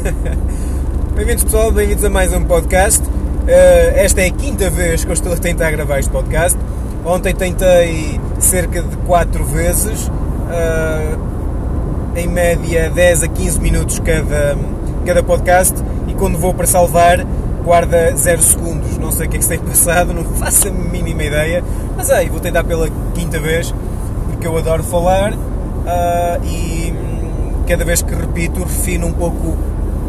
Bem-vindos pessoal, bem-vindos a mais um podcast. Uh, esta é a quinta vez que eu estou a tentar gravar este podcast. Ontem tentei cerca de 4 vezes, uh, em média 10 a 15 minutos cada, cada podcast, e quando vou para salvar, guarda 0 segundos. Não sei o que é que se tem passado, não faço a mínima ideia, mas aí vou tentar pela quinta vez, porque eu adoro falar uh, e cada vez que repito refino um pouco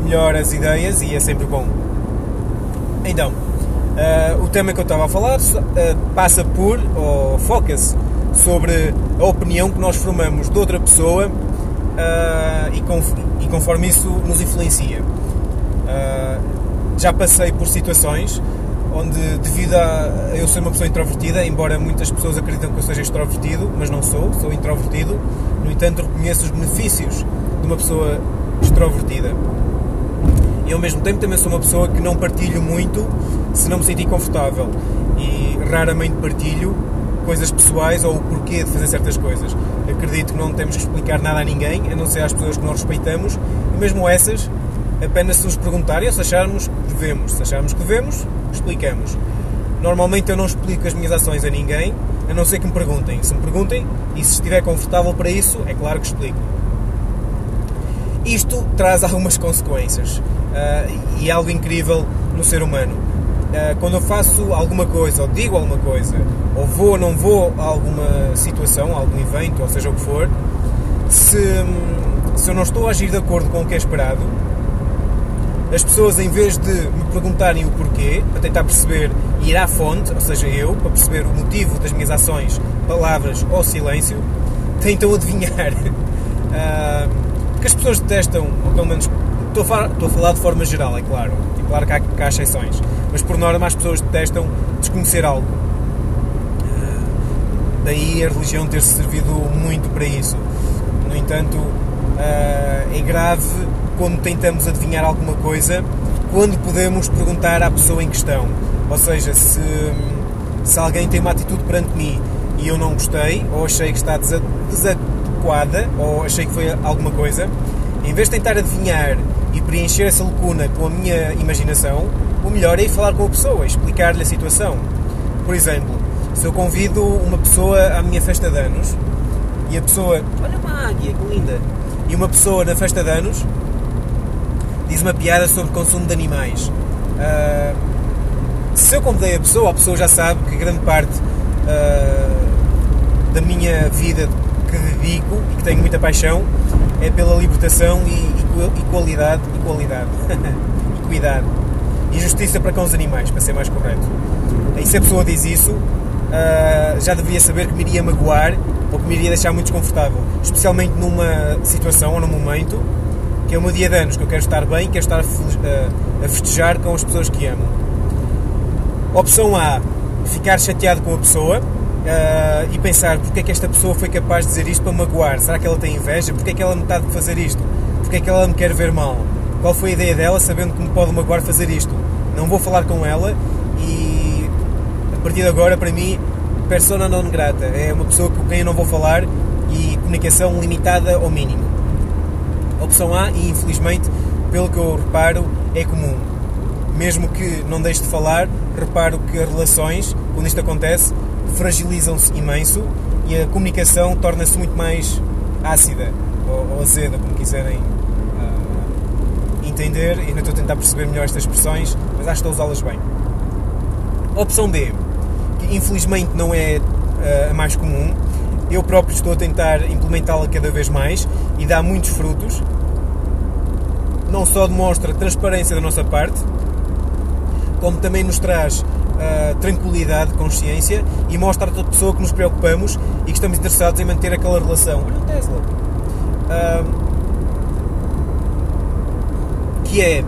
melhor as ideias e é sempre bom. Então, uh, o tema que eu estava a falar uh, passa por, ou foca-se sobre a opinião que nós formamos de outra pessoa uh, e, e, conforme isso nos influencia. já passei por situações onde, devido a eu ser uma pessoa introvertida, embora muitas pessoas acreditam que eu seja extrovertido, mas não sou, sou introvertido, no entanto reconheço os benefícios de uma pessoa extrovertida. E ao mesmo tempo também sou uma pessoa que não partilho muito se não me sentir confortável e raramente partilho coisas pessoais ou o porquê de fazer certas coisas. Acredito que não temos que explicar nada a ninguém, a não ser às pessoas que nós respeitamos, e mesmo essas, apenas se nos perguntarem ou se acharmos que devemos. Se acharmos que devemos, explicamos. Normalmente eu não explico as minhas ações a ninguém, a não ser que me perguntem. Se me perguntem, e se estiver confortável para isso, é claro que explico. Isto traz algumas consequências uh, e é algo incrível no ser humano. Uh, quando eu faço alguma coisa, ou digo alguma coisa, ou vou ou não vou a alguma situação, a algum evento, ou seja o que for, se, se eu não estou a agir de acordo com o que é esperado, as pessoas, em vez de me perguntarem o porquê, para tentar perceber ir à fonte, ou seja, eu, para perceber o motivo das minhas ações, palavras ou silêncio, tentam adivinhar. Uh, porque as pessoas detestam, ou pelo menos estou a, falar, estou a falar de forma geral, é claro. E claro que há, que há exceções. Mas por norma as pessoas detestam desconhecer algo. Uh, daí a religião ter servido muito para isso. No entanto, uh, é grave quando tentamos adivinhar alguma coisa, quando podemos perguntar à pessoa em questão. Ou seja, se, se alguém tem uma atitude perante mim e eu não gostei, ou achei que está desadequada, ou achei que foi alguma coisa, em vez de tentar adivinhar e preencher essa lacuna com a minha imaginação, o melhor é ir falar com a pessoa, explicar-lhe a situação. Por exemplo, se eu convido uma pessoa à minha festa de anos e a pessoa, olha uma águia, que linda, e uma pessoa na festa de anos diz uma piada sobre consumo de animais. Uh, se eu convidei a pessoa, a pessoa já sabe que grande parte uh, da minha vida que dedico e que tenho muita paixão é pela libertação e, e qualidade e qualidade e cuidado e justiça para com os animais, para ser mais correto. E se a pessoa diz isso, uh, já deveria saber que me iria magoar ou que me iria deixar muito desconfortável, especialmente numa situação ou num momento que é o meu dia de anos, que eu quero estar bem, quero estar a, a festejar com as pessoas que amo. Opção A, ficar chateado com a pessoa uh, e pensar porque é que esta pessoa foi capaz de dizer isto para magoar. Será que ela tem inveja? Porque é que ela me está a fazer isto? Porque é que ela me quer ver mal? Qual foi a ideia dela sabendo que me pode magoar fazer isto? Não vou falar com ela e a partir de agora, para mim, persona non grata. É uma pessoa com quem eu não vou falar e comunicação limitada ao mínimo opção A e infelizmente, pelo que eu reparo, é comum. Mesmo que não deixe de falar, reparo que relações, quando isto acontece, fragilizam-se imenso e a comunicação torna-se muito mais ácida ou, ou azeda, como quiserem uh, entender. Ainda estou a tentar perceber melhor estas expressões, mas acho que estou a usá-las bem. Opção B, que infelizmente não é uh, a mais comum, eu próprio estou a tentar implementá-la cada vez mais e dá muitos frutos. Não só demonstra transparência da nossa parte, como também nos traz uh, tranquilidade, consciência e mostra a toda pessoa que nos preocupamos e que estamos interessados em manter aquela relação. Olha o Tesla. Uh, que é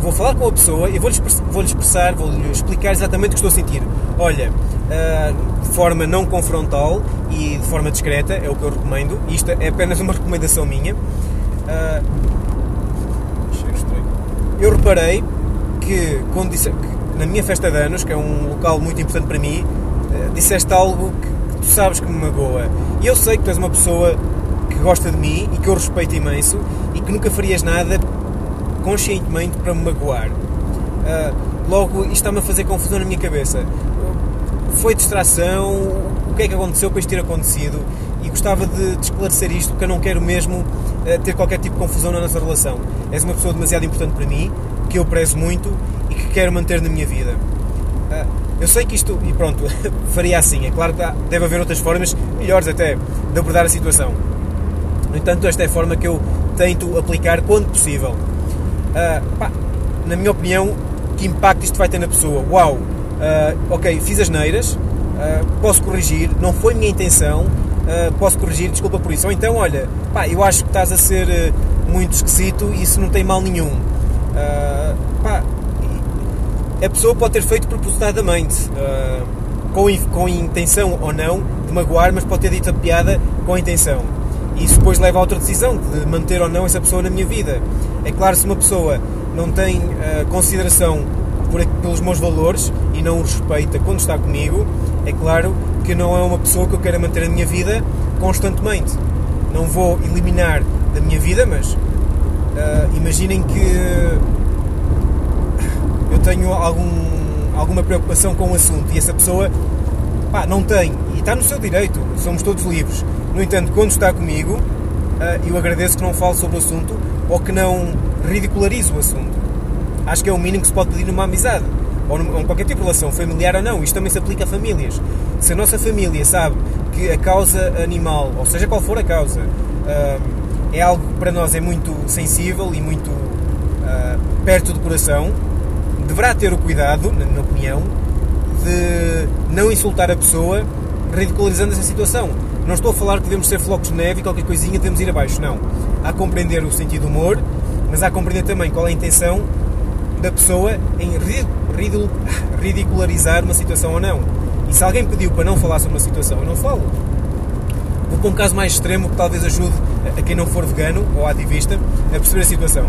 vou falar com a pessoa e vou-lhe vou expressar, vou-lhe explicar exatamente o que estou a sentir. Olha, uh, de forma não confrontal e de forma discreta, é o que eu recomendo. Isto é apenas uma recomendação minha. Uh, eu reparei que, quando disse, que na minha festa de anos, que é um local muito importante para mim, uh, disseste algo que, que tu sabes que me magoa. E eu sei que tu és uma pessoa que gosta de mim e que eu respeito imenso e que nunca farias nada conscientemente para me magoar. Uh, logo, isto está-me a fazer confusão na minha cabeça. Foi distração? O que é que aconteceu para isto ter acontecido? E gostava de, de esclarecer isto, porque eu não quero mesmo uh, ter qualquer tipo de confusão na nossa relação. És uma pessoa demasiado importante para mim, que eu prezo muito e que quero manter na minha vida. Uh, eu sei que isto, e pronto, faria assim. É claro que deve haver outras formas, melhores até, de abordar a situação. No entanto, esta é a forma que eu tento aplicar quando possível. Uh, pá, na minha opinião, que impacto isto vai ter na pessoa? Uau! Uh, ok, fiz as neiras, uh, posso corrigir, não foi minha intenção, posso corrigir, desculpa por isso. Ou então, olha, pá, eu acho que estás a ser muito esquisito e isso não tem mal nenhum. pá, a pessoa pode ter feito propositadamente, com, com intenção ou não de magoar, mas pode ter dito a piada com a intenção. E isso depois leva a outra decisão, de manter ou não essa pessoa na minha vida. É claro, se uma pessoa não tem uh, consideração por, pelos meus valores e não os respeita quando está comigo, é claro que não é uma pessoa que eu quero manter na minha vida constantemente. Não vou eliminar da minha vida, mas uh, imaginem que tenho algum, alguma preocupação com o assunto e essa pessoa pá, não tem e está no seu direito, somos todos livres. No entanto, quando está comigo, uh, eu agradeço que não fale sobre o assunto ou que não ridicularize o assunto. Acho que é o mínimo que se pode pedir numa amizade ou em qualquer tipo de relação, familiar ou não. Isto também se aplica a famílias. Se a nossa família sabe que a causa animal, ou seja qual for a causa, uh, é algo que para nós é muito sensível e muito uh, perto do coração, deverá ter o cuidado, na minha opinião, de não insultar a pessoa ridicularizando essa situação. Não estou a falar que devemos ser flocos de neve e qualquer coisinha devemos ir abaixo, não. Há a compreender o sentido do humor, mas há a compreender também qual é a intenção da pessoa em ridicularizar uma situação ou não. E se alguém pediu para não falar sobre uma situação, eu não falo. Vou para um caso mais extremo que talvez ajude a quem não for vegano ou ativista a perceber a situação.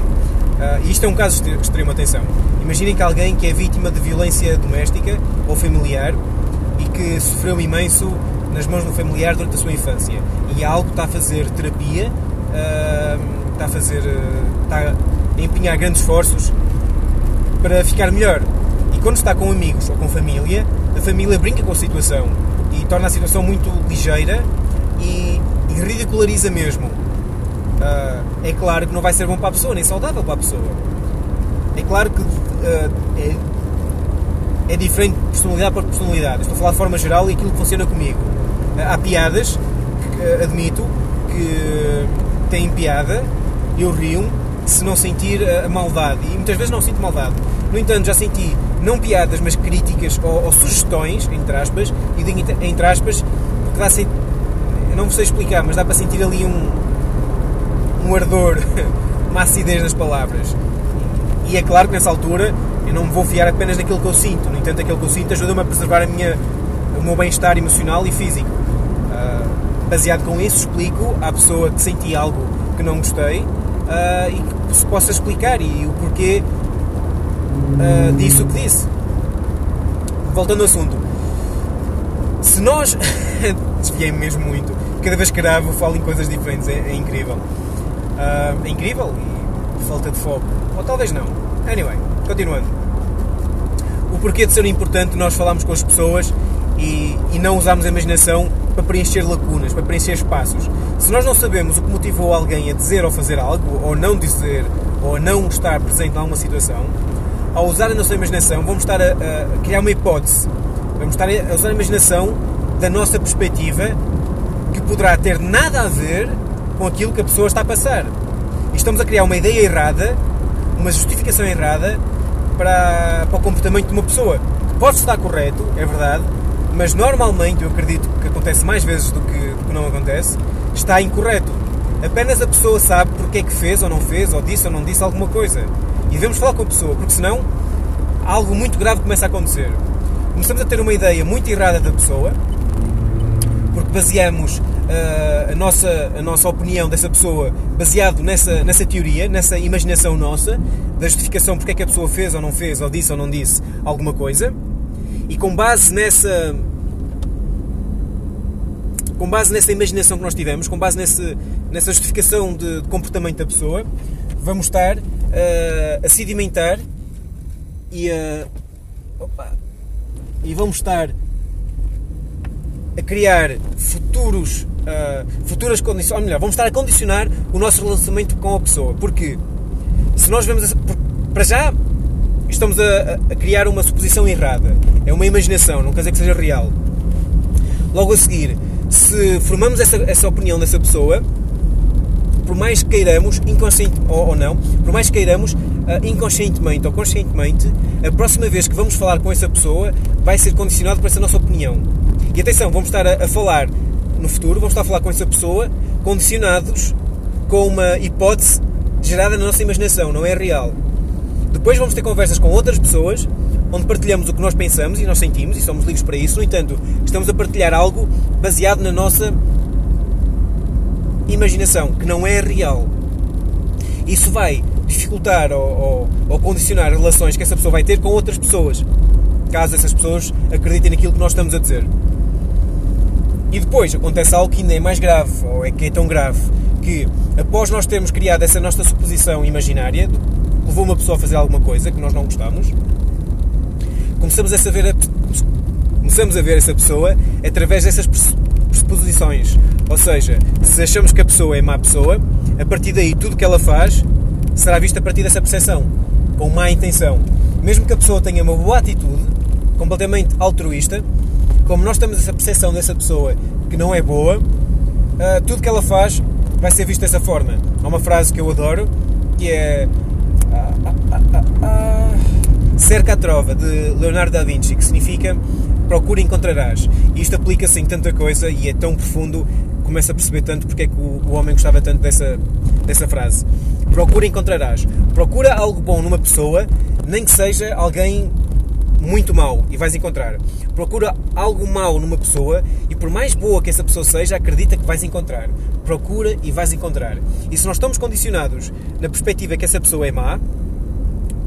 Uh, isto é um caso de extrema atenção. Imaginem que alguém que é vítima de violência doméstica ou familiar e que sofreu imenso nas mãos do familiar durante a sua infância e algo está a fazer terapia, uh, está a fazer, está a empenhar grandes esforços para ficar melhor. E quando está com amigos ou com família, a família brinca com a situação e torna a situação muito ligeira e, e ridiculariza mesmo. Uh, é claro que não vai ser bom para a pessoa, nem saudável para a pessoa. É claro que é, é diferente de personalidade para personalidade. Estou a falar de forma geral e aquilo que funciona comigo há piadas que admito que têm piada, eu rio se não sentir a maldade. E muitas vezes não sinto maldade. No entanto, já senti não piadas, mas críticas ou, ou sugestões, entre aspas, e digo entre aspas, porque dá eu não sei explicar, mas dá para sentir ali um, um ardor, uma acidez nas palavras. E é claro que nessa altura eu não me vou fiar apenas naquilo que eu sinto. No entanto, aquilo que eu sinto ajuda-me a preservar a minha, o meu bem-estar emocional e físico. Uh, baseado com isso, explico à pessoa que senti algo que não gostei uh, e que se possa explicar e o porquê uh, disso que disse. Voltando ao assunto, se nós. desviei-me mesmo muito, cada vez que gravo falo em coisas diferentes, é, é incrível. É incrível e falta de foco. Ou talvez não. Anyway, continuando. O porquê de ser importante nós falarmos com as pessoas e, e não usarmos a imaginação para preencher lacunas, para preencher espaços. Se nós não sabemos o que motivou alguém a dizer ou fazer algo, ou não dizer, ou não estar presente em alguma situação, ao usar a nossa imaginação, vamos estar a, a criar uma hipótese. Vamos estar a usar a imaginação da nossa perspectiva que poderá ter nada a ver com aquilo que a pessoa está a passar. E estamos a criar uma ideia errada, uma justificação errada para, para o comportamento de uma pessoa. Pode estar correto, é verdade, mas normalmente, eu acredito que acontece mais vezes do que, do que não acontece, está incorreto. Apenas a pessoa sabe porque é que fez ou não fez, ou disse ou não disse alguma coisa. E devemos falar com a pessoa, porque senão algo muito grave começa a acontecer. Começamos a ter uma ideia muito errada da pessoa, porque baseamos a, nossa, a nossa opinião dessa pessoa baseado nessa, nessa teoria, nessa imaginação nossa, da justificação porque é que a pessoa fez ou não fez, ou disse ou não disse alguma coisa e com base nessa com base nessa imaginação que nós tivemos, com base nesse, nessa justificação de, de, comportamento da pessoa, vamos estar uh, a sedimentar e a. Opa, e vamos estar a criar futuros, uh, futuras condições, ou melhor, vamos estar a condicionar o nosso relacionamento com a pessoa. Porque se nós vemos, para já, estamos a, a, criar uma suposição errada. É uma imaginação, não quer dizer que seja real. Logo a seguir, se formamos essa, essa opinião dessa pessoa, por mais que queiramos, inconsciente ou, ou não, por mais que queiramos, uh, inconscientemente ou conscientemente, a próxima vez que vamos falar com essa pessoa vai ser condicionado por essa nossa opinião. E atenção, vamos estar a, a falar no futuro, vamos estar a falar com essa pessoa condicionados com uma hipótese gerada na nossa imaginação, não é real. Depois vamos ter conversas com outras pessoas onde partilhamos o que nós pensamos e nós sentimos e somos livres para isso. No entanto, estamos a partilhar algo baseado na nossa imaginação, que não é real. Isso vai dificultar ou, ou, ou, condicionar relações que essa pessoa vai ter com outras pessoas, caso essas pessoas acreditem naquilo que nós estamos a dizer. E depois acontece algo que ainda é mais grave, ou é que é tão grave, que após nós termos criado essa nossa suposição imaginária, levou uma pessoa a fazer alguma coisa que nós não gostamos, começamos a saber a, começamos a ver essa pessoa através dessas pressuposições. Ou seja, se achamos que a pessoa é má pessoa, a partir daí tudo que ela faz será visto a partir dessa percepção, com má intenção. Mesmo que a pessoa tenha uma boa atitude, completamente altruísta, como nós temos essa percepção dessa pessoa que não é boa, uh, tudo que ela faz vai ser visto dessa forma. Há uma frase que eu adoro que é ah, ah, Cerca a trova de Leonardo da Vinci, que significa procura e encontrarás. E isto aplica-se em tanta coisa e é tão profundo, começa a perceber tanto porque é que o, o homem gostava tanto dessa, dessa frase. Procura e encontrarás. Procura algo bom numa pessoa, nem que seja alguém muito mau, e vais encontrar. Procura algo mau numa pessoa e por mais boa que essa pessoa seja, acredita que vais encontrar. Procura e vais encontrar. E se nós estamos condicionados na perspectiva que essa pessoa é má,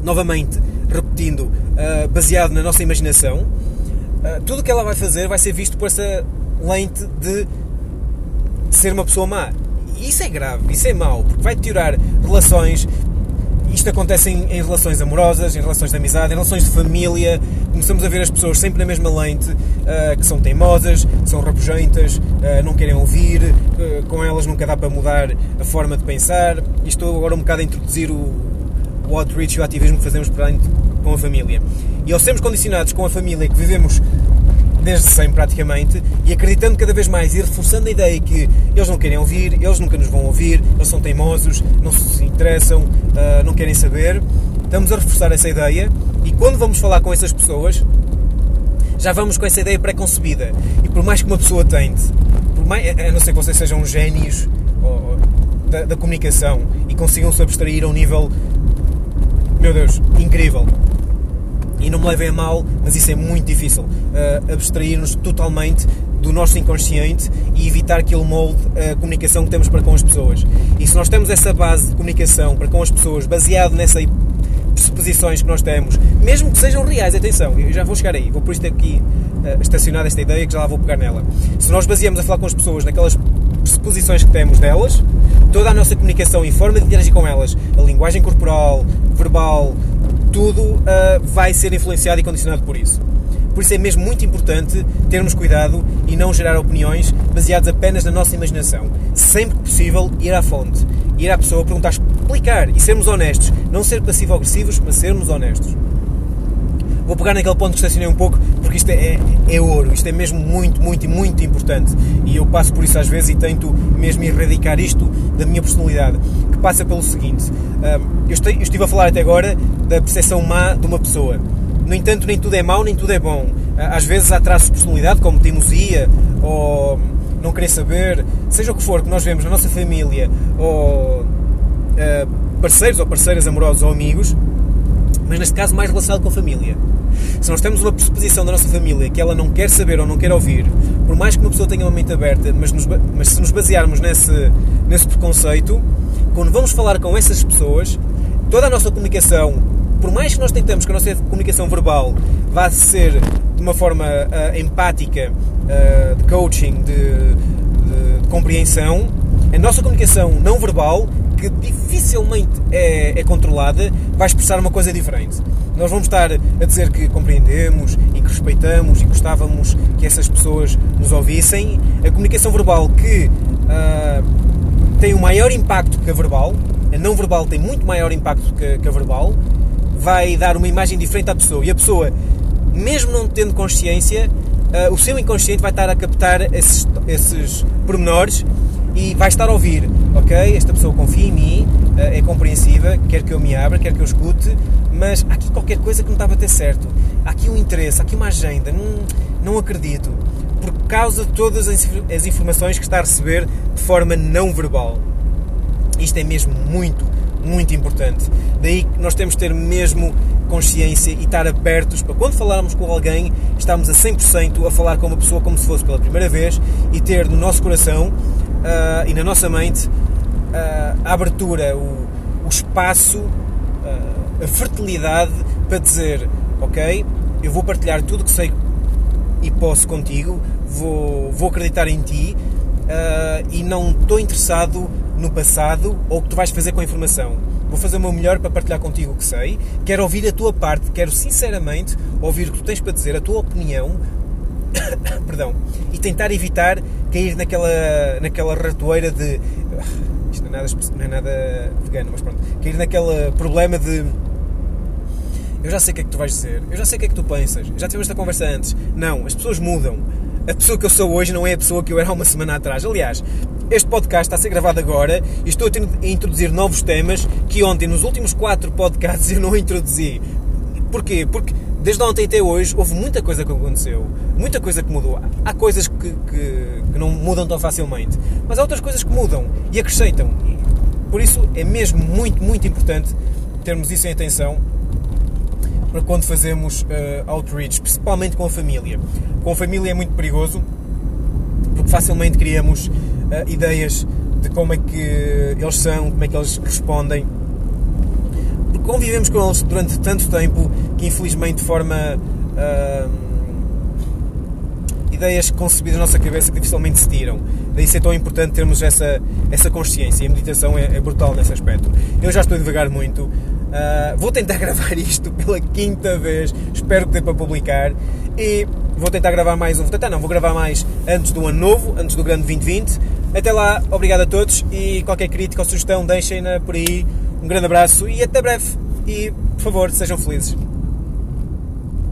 novamente repetindo, uh, baseado na nossa imaginação, uh, tudo o que ela vai fazer vai ser visto por essa lente de ser uma pessoa má. E isso é grave, isso é mau, porque vai deteriorar relações, isto acontece em, em, relações amorosas, em relações de amizade, em relações de família. Começamos a ver as pessoas sempre na mesma lente, uh, que são teimosas, são rabugentas, uh, não querem ouvir, uh, com elas nunca dá para mudar a forma de pensar. E estou agora um bocado a introduzir o, o outreach e o ativismo que fazemos com a família. E ao sermos condicionados com a família que vivemos desde sempre praticamente, e acreditando cada vez mais e reforçando a ideia que eles não querem ouvir, eles nunca nos vão ouvir, eles são teimosos, não se interessam, uh, não querem saber, estamos a reforçar essa ideia e quando vamos falar com essas pessoas, já vamos com essa ideia pré-concebida. E por mais que uma pessoa tente, por mais, a não ser que vocês sejam gênios ou, da, da, comunicação e consigam se abstrair a um nível, meu Deus, incrível e não me levem a mal, mas isso é muito difícil. Uh, Abstrair-nos totalmente do nosso inconsciente e evitar que ele molde a comunicação que temos para com as pessoas. E se nós temos essa base de comunicação para com as pessoas baseado nessas pressuposições que nós temos, mesmo que sejam reais, atenção, eu já vou chegar aí, vou por ter aqui uh, estacionado esta ideia que já lá vou pegar nela. Se nós baseamos a falar com as pessoas naquelas pressuposições que temos delas, toda a nossa comunicação e forma de interagir com elas, a linguagem corporal, verbal, tudo uh, vai ser influenciado e condicionado por isso. Por isso é mesmo muito importante termos cuidado e não gerar opiniões baseadas apenas na nossa imaginação. Sempre que possível, ir à fonte, ir à pessoa, perguntar, explicar e sermos honestos. Não ser passivo-agressivos, mas sermos honestos. Vou pegar naquele ponto que estacionei um pouco, porque isto é, é, é, ouro, isto é mesmo muito, muito muito importante. E eu passo por isso às vezes e tento mesmo erradicar isto da minha personalidade, que passa pelo seguinte: eu estive a falar até agora da percepção má de uma pessoa. No entanto, nem tudo é mau, nem tudo é bom. Às vezes há traços de personalidade, como teimosia ou não querer saber, seja o que for que nós vemos na nossa família, ou uh, parceiros ou parceiras amorosos ou amigos, mas neste caso mais relacionado com a família. Se nós temos uma pressuposição da nossa família que ela não quer saber ou não quer ouvir, por mais que uma pessoa tenha uma mente aberta, mas, nos, mas se nos basearmos nesse, nesse preconceito, quando vamos falar com essas pessoas, toda a nossa comunicação, por mais que nós tentamos que a nossa comunicação verbal vá ser de uma forma uh, empática, uh, de coaching, de, de, de compreensão, a nossa comunicação não verbal que dificilmente é, é controlada, vai expressar uma coisa diferente. Nós vamos estar a dizer que compreendemos e que respeitamos e gostávamos que essas pessoas nos ouvissem. A comunicação verbal que uh, tem um maior impacto que a verbal, a não verbal tem muito maior impacto que, que a verbal, vai dar uma imagem diferente à pessoa. E a pessoa, mesmo não tendo consciência, uh, o seu inconsciente vai estar a captar esses, esses pormenores e vai estar a ouvir, ok, esta pessoa confia em mim, uh, é compreensiva, quer que eu me abra, quer que eu escute, mas há aqui qualquer coisa que não está a bater certo. Há aqui um interesse, há aqui uma agenda, não, não acredito. Por causa de todas as informações que está a receber de forma não verbal. Isto é mesmo muito, muito importante. Daí nós temos de ter mesmo consciência e estar abertos para quando falarmos com alguém, estamos a 100% a falar com uma pessoa como se fosse pela primeira vez e ter no nosso coração uh, e na nossa mente uh, a abertura, o, o espaço, uh, a fertilidade para dizer: Ok, eu vou partilhar tudo que sei e posso contigo, vou, vou acreditar em ti e não estou interessado no passado ou o que tu vais fazer com a informação Vou fazer o meu melhor para partilhar contigo o que sei. Quero ouvir a tua parte, quero sinceramente ouvir o que tu tens para dizer, a tua opinião. Perdão. E tentar evitar cair naquela, naquela ratoeira de. Isto não é, nada, não é nada vegano, mas pronto. Cair naquele problema de. Eu já sei o que é que tu vais dizer, eu já sei o que é que tu pensas, já tivemos esta conversa antes. Não, as pessoas mudam. A pessoa que eu sou hoje não é a pessoa que eu era há uma semana atrás. Aliás, este podcast está a ser gravado agora e estou a introduzir novos temas que ontem, nos últimos quatro podcasts, eu não introduzi. Porquê? Porque desde ontem até hoje houve muita coisa que aconteceu, muita coisa que mudou. Há coisas que, que, que não mudam tão facilmente, mas há outras coisas que mudam e acrescentam. Por isso é mesmo muito, muito importante termos isso em atenção para quando fazemos uh, outreach, principalmente com a família. Com a família é muito perigoso porque facilmente criamos uh, ideias de como é que eles são, como é que eles respondem. Porque convivemos com eles durante tanto tempo que infelizmente de forma uh, ideias concebidas na nossa cabeça que dificilmente se tiram. Daí ser tão importante termos essa, essa consciência. E a meditação é, é brutal nesse aspecto. Eu já estou a devagar muito, uh, vou tentar gravar isto pela quinta vez, espero que dê para publicar. E vou tentar gravar mais um, vou tentar não, vou gravar mais antes do ano novo, antes do grande 2020 até lá, obrigado a todos e qualquer crítica ou sugestão deixem-na por aí. Um grande abraço e até breve. E, por favor, sejam felizes.